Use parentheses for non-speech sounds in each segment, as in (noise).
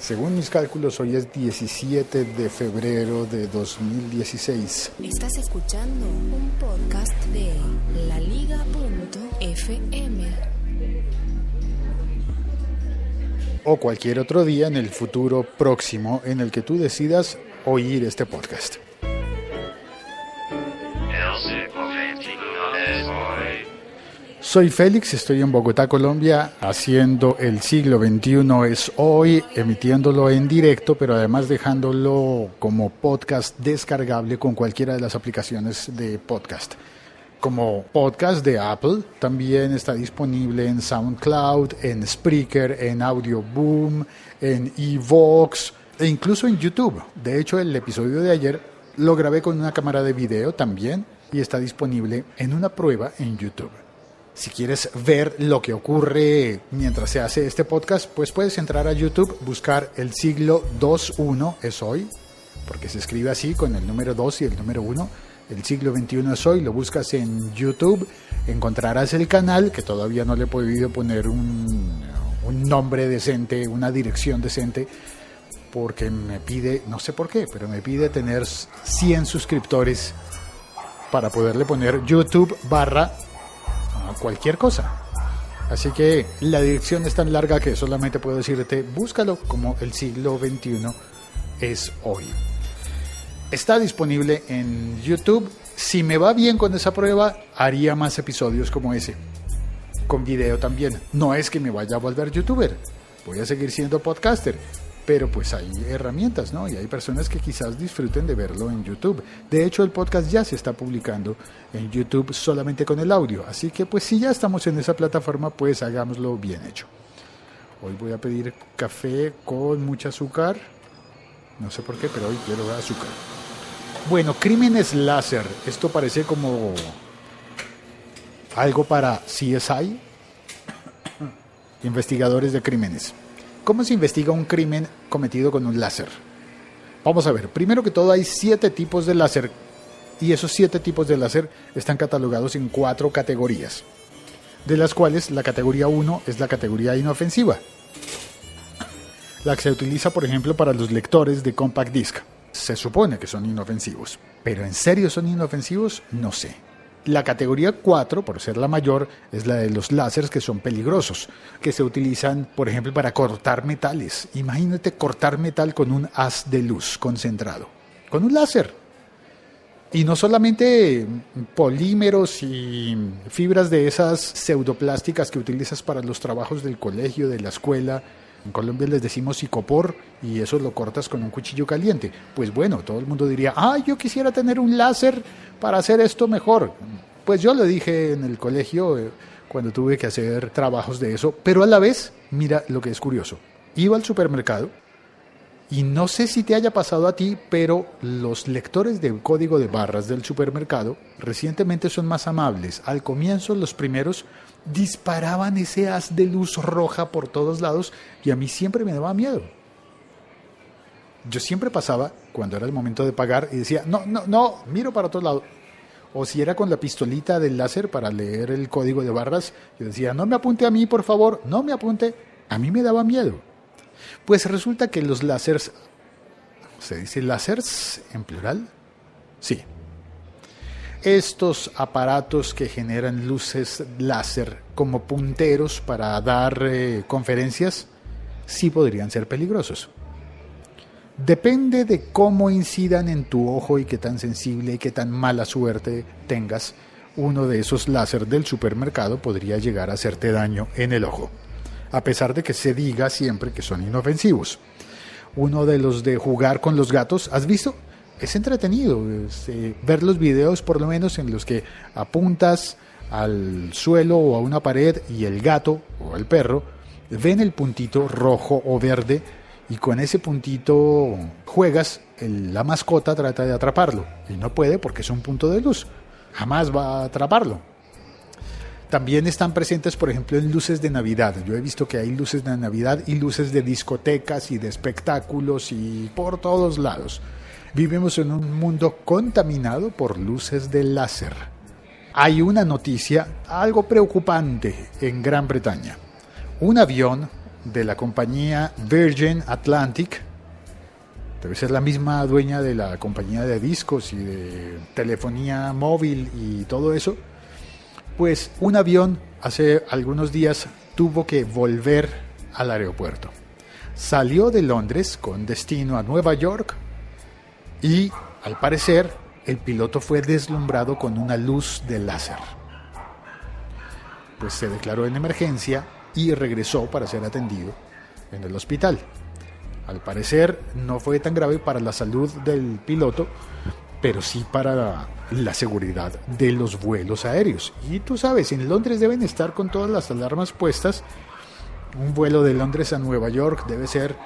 Según mis cálculos, hoy es 17 de febrero de 2016. Estás escuchando un podcast de laliga.fm. O cualquier otro día en el futuro próximo en el que tú decidas oír este podcast. Soy Félix, estoy en Bogotá, Colombia, haciendo el siglo XXI es hoy, emitiéndolo en directo, pero además dejándolo como podcast descargable con cualquiera de las aplicaciones de podcast. Como podcast de Apple, también está disponible en SoundCloud, en Spreaker, en Audio Boom, en Evox e incluso en YouTube. De hecho, el episodio de ayer lo grabé con una cámara de video también y está disponible en una prueba en YouTube. Si quieres ver lo que ocurre mientras se hace este podcast, pues puedes entrar a YouTube, buscar el siglo 2.1 es hoy, porque se escribe así con el número 2 y el número 1. El siglo 21 es hoy, lo buscas en YouTube, encontrarás el canal, que todavía no le he podido poner un, un nombre decente, una dirección decente, porque me pide, no sé por qué, pero me pide tener 100 suscriptores para poderle poner YouTube barra cualquier cosa. Así que la dirección es tan larga que solamente puedo decirte, búscalo como el siglo XXI es hoy. Está disponible en YouTube. Si me va bien con esa prueba, haría más episodios como ese. Con video también. No es que me vaya a volver youtuber. Voy a seguir siendo podcaster pero pues hay herramientas, ¿no? Y hay personas que quizás disfruten de verlo en YouTube. De hecho, el podcast ya se está publicando en YouTube solamente con el audio, así que pues si ya estamos en esa plataforma, pues hagámoslo bien hecho. Hoy voy a pedir café con mucho azúcar. No sé por qué, pero hoy quiero azúcar. Bueno, crímenes láser. Esto parece como algo para CSI, (coughs) investigadores de crímenes. ¿Cómo se investiga un crimen cometido con un láser? Vamos a ver, primero que todo hay siete tipos de láser y esos siete tipos de láser están catalogados en cuatro categorías, de las cuales la categoría 1 es la categoría inofensiva, la que se utiliza por ejemplo para los lectores de compact disc. Se supone que son inofensivos, pero ¿en serio son inofensivos? No sé. La categoría 4, por ser la mayor, es la de los láseres que son peligrosos, que se utilizan, por ejemplo, para cortar metales. Imagínate cortar metal con un haz de luz concentrado, con un láser. Y no solamente polímeros y fibras de esas pseudoplásticas que utilizas para los trabajos del colegio, de la escuela, en Colombia les decimos psicopor y eso lo cortas con un cuchillo caliente. Pues bueno, todo el mundo diría, ah, yo quisiera tener un láser para hacer esto mejor. Pues yo lo dije en el colegio eh, cuando tuve que hacer trabajos de eso, pero a la vez, mira lo que es curioso. Iba al supermercado y no sé si te haya pasado a ti, pero los lectores de código de barras del supermercado recientemente son más amables. Al comienzo, los primeros disparaban ese haz de luz roja por todos lados y a mí siempre me daba miedo. Yo siempre pasaba cuando era el momento de pagar y decía, no, no, no, miro para otro lado. O si era con la pistolita del láser para leer el código de barras, yo decía, no me apunte a mí, por favor, no me apunte. A mí me daba miedo. Pues resulta que los láseres, ¿se dice láseres en plural? Sí, estos aparatos que generan luces láser como punteros para dar eh, conferencias sí podrían ser peligrosos. Depende de cómo incidan en tu ojo y qué tan sensible y qué tan mala suerte tengas, uno de esos láser del supermercado podría llegar a hacerte daño en el ojo, a pesar de que se diga siempre que son inofensivos. Uno de los de jugar con los gatos, ¿has visto? es entretenido eh, ver los videos por lo menos en los que apuntas al suelo o a una pared y el gato o el perro ven el puntito rojo o verde y con ese puntito juegas, la mascota trata de atraparlo y no puede porque es un punto de luz, jamás va a atraparlo. También están presentes, por ejemplo, en luces de Navidad. Yo he visto que hay luces de Navidad y luces de discotecas y de espectáculos y por todos lados. Vivimos en un mundo contaminado por luces de láser. Hay una noticia algo preocupante en Gran Bretaña. Un avión de la compañía Virgin Atlantic, debe ser la misma dueña de la compañía de discos y de telefonía móvil y todo eso, pues un avión hace algunos días tuvo que volver al aeropuerto. Salió de Londres con destino a Nueva York y al parecer el piloto fue deslumbrado con una luz de láser. Pues se declaró en emergencia y regresó para ser atendido en el hospital. Al parecer no fue tan grave para la salud del piloto, pero sí para la seguridad de los vuelos aéreos. Y tú sabes, en Londres deben estar con todas las alarmas puestas. Un vuelo de Londres a Nueva York debe ser,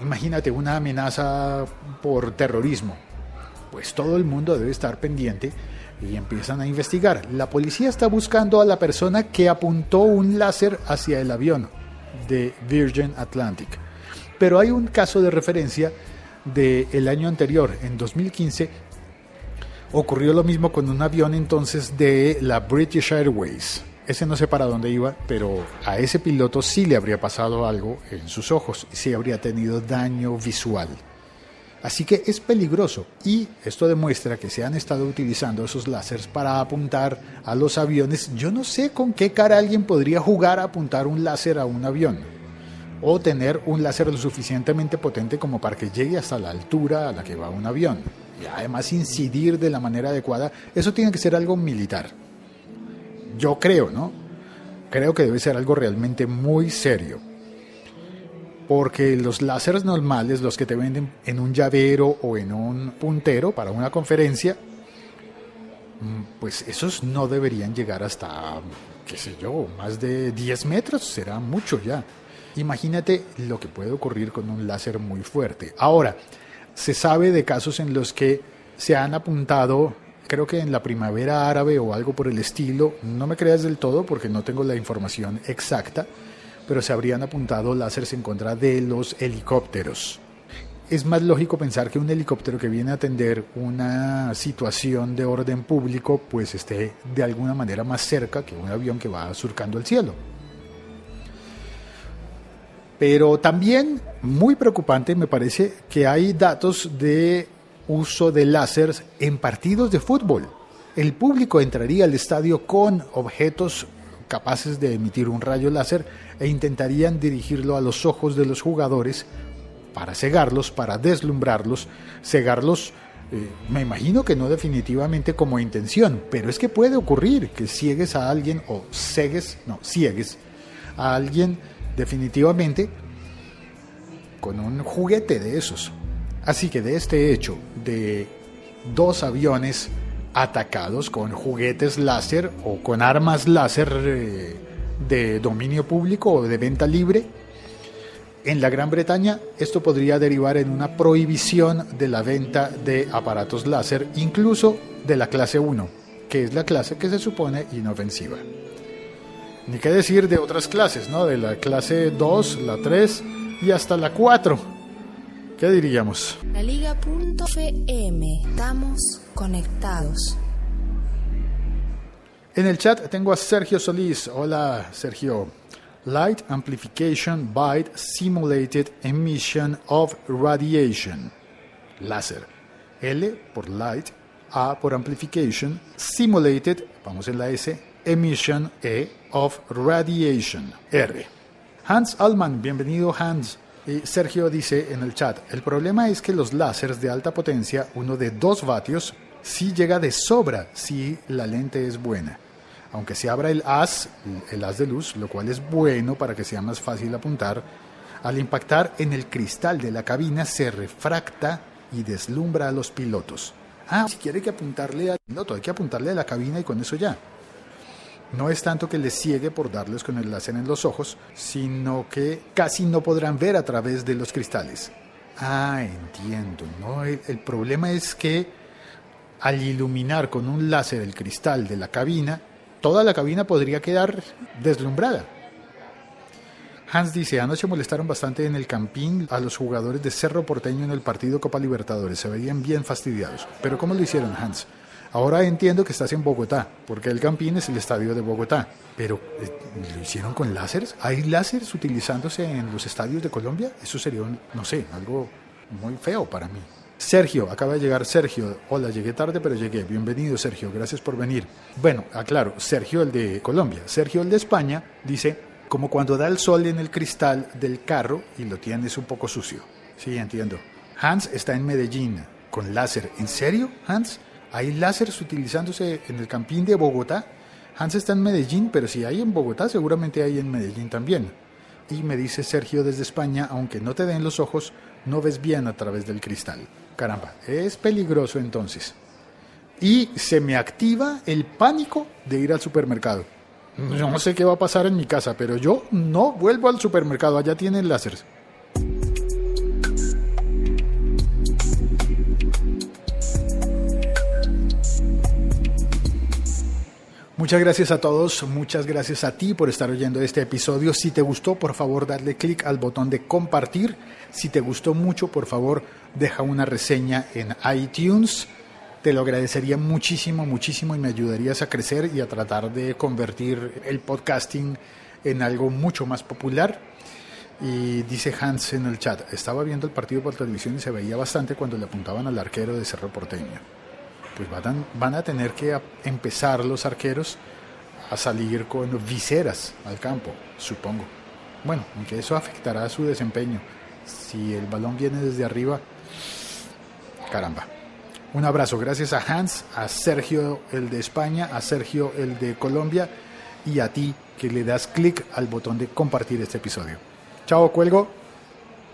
imagínate, una amenaza por terrorismo. Pues todo el mundo debe estar pendiente y empiezan a investigar. La policía está buscando a la persona que apuntó un láser hacia el avión de Virgin Atlantic. Pero hay un caso de referencia del año anterior, en 2015, ocurrió lo mismo con un avión entonces de la British Airways. Ese no sé para dónde iba, pero a ese piloto sí le habría pasado algo en sus ojos sí habría tenido daño visual. Así que es peligroso y esto demuestra que se han estado utilizando esos láseres para apuntar a los aviones. Yo no sé con qué cara alguien podría jugar a apuntar un láser a un avión o tener un láser lo suficientemente potente como para que llegue hasta la altura a la que va un avión y además incidir de la manera adecuada. Eso tiene que ser algo militar. Yo creo, ¿no? Creo que debe ser algo realmente muy serio porque los láseres normales, los que te venden en un llavero o en un puntero para una conferencia, mm, pues esos no deberían llegar hasta, qué sé yo, más de 10 metros, será mucho ya. Imagínate lo que puede ocurrir con un láser muy fuerte. Ahora, se sabe de casos en los que se han apuntado, creo que en la primavera árabe o algo por el estilo, no me creas del todo porque no tengo la información exacta, pero se habrían apuntado láseres en contra de los helicópteros. Es más lógico pensar que un helicóptero que viene a atender una situación de orden público pues esté de alguna manera más cerca que un avión que va surcando el cielo. Pero también muy preocupante me parece que hay datos de uso de láseres en partidos de fútbol. El público entraría al estadio con objetos capaces de emitir un rayo láser e intentarían dirigirlo a los ojos de los jugadores para cegarlos, para deslumbrarlos, cegarlos, eh, me imagino que no definitivamente como intención, pero es que puede ocurrir que ciegues a alguien o cegues, no, ciegues a alguien definitivamente con un juguete de esos. Así que de este hecho de dos aviones atacados con juguetes láser o con armas láser eh, de dominio público o de venta libre. En la Gran Bretaña esto podría derivar en una prohibición de la venta de aparatos láser, incluso de la clase 1, que es la clase que se supone inofensiva. Ni qué decir de otras clases, ¿no? De la clase 2, la 3 y hasta la 4. ¿Qué diríamos? La Liga.fm. Estamos conectados. En el chat tengo a Sergio Solís. Hola, Sergio. Light Amplification by Simulated Emission of Radiation. Láser. L por Light, A por Amplification, Simulated, vamos en la S, Emission E of Radiation. R. Hans Allman, bienvenido Hans. Y Sergio dice en el chat, el problema es que los láseres de alta potencia, uno de 2 vatios, sí llega de sobra si la lente es buena aunque se abra el haz, el haz de luz, lo cual es bueno para que sea más fácil apuntar, al impactar en el cristal de la cabina se refracta y deslumbra a los pilotos. Ah, si quiere que apuntarle al piloto, hay que apuntarle a la cabina y con eso ya. No es tanto que les ciegue por darles con el láser en los ojos, sino que casi no podrán ver a través de los cristales. Ah, entiendo. ¿no? El, problema es que al iluminar con un láser el cristal de la cabina, toda la cabina podría quedar deslumbrada. Hans dice, anoche molestaron bastante en el campín a los jugadores de Cerro Porteño en el partido Copa Libertadores, se veían bien fastidiados. Pero ¿cómo lo hicieron, Hans? Ahora entiendo que estás en Bogotá, porque el Campín es el estadio de Bogotá. Pero, eh, ¿lo hicieron con láseres? ¿Hay láseres utilizándose en los estadios de Colombia? Eso sería, no sé, algo muy feo para mí. Sergio, acaba de llegar Sergio. Hola, llegué tarde, pero llegué. Bienvenido, Sergio. Gracias por venir. Bueno, aclaro, Sergio el de Colombia. Sergio el de España dice, como cuando da el sol en el cristal del carro y lo tienes un poco sucio. Sí, entiendo. Hans está en Medellín con láser. ¿En serio, Hans? ¿Hay láseres utilizándose en el campín de Bogotá? Hans está en Medellín, pero si hay en Bogotá, seguramente hay en Medellín también. Y me dice Sergio desde España, aunque no te den los ojos, no ves bien a través del cristal. Caramba, es peligroso entonces. Y se me activa el pánico de ir al supermercado. No sé qué va a pasar en mi casa, pero yo no vuelvo al supermercado, allá tienen láseres. Muchas gracias a todos, muchas gracias a ti por estar oyendo este episodio. Si te gustó, por favor, darle clic al botón de compartir. Si te gustó mucho, por favor, deja una reseña en iTunes. Te lo agradecería muchísimo, muchísimo y me ayudarías a crecer y a tratar de convertir el podcasting en algo mucho más popular. Y dice Hans en el chat, estaba viendo el partido por televisión y se veía bastante cuando le apuntaban al arquero de Cerro Porteño pues van, a tener que empezar los arqueros a salir con viseras al campo, supongo. Bueno, aunque eso afectará a su desempeño. Si el balón viene desde arriba, caramba. Un abrazo, gracias a Hans, a Sergio el de España, a Sergio el de Colombia y a ti que le das clic al botón de compartir este episodio. Chao, cuelgo.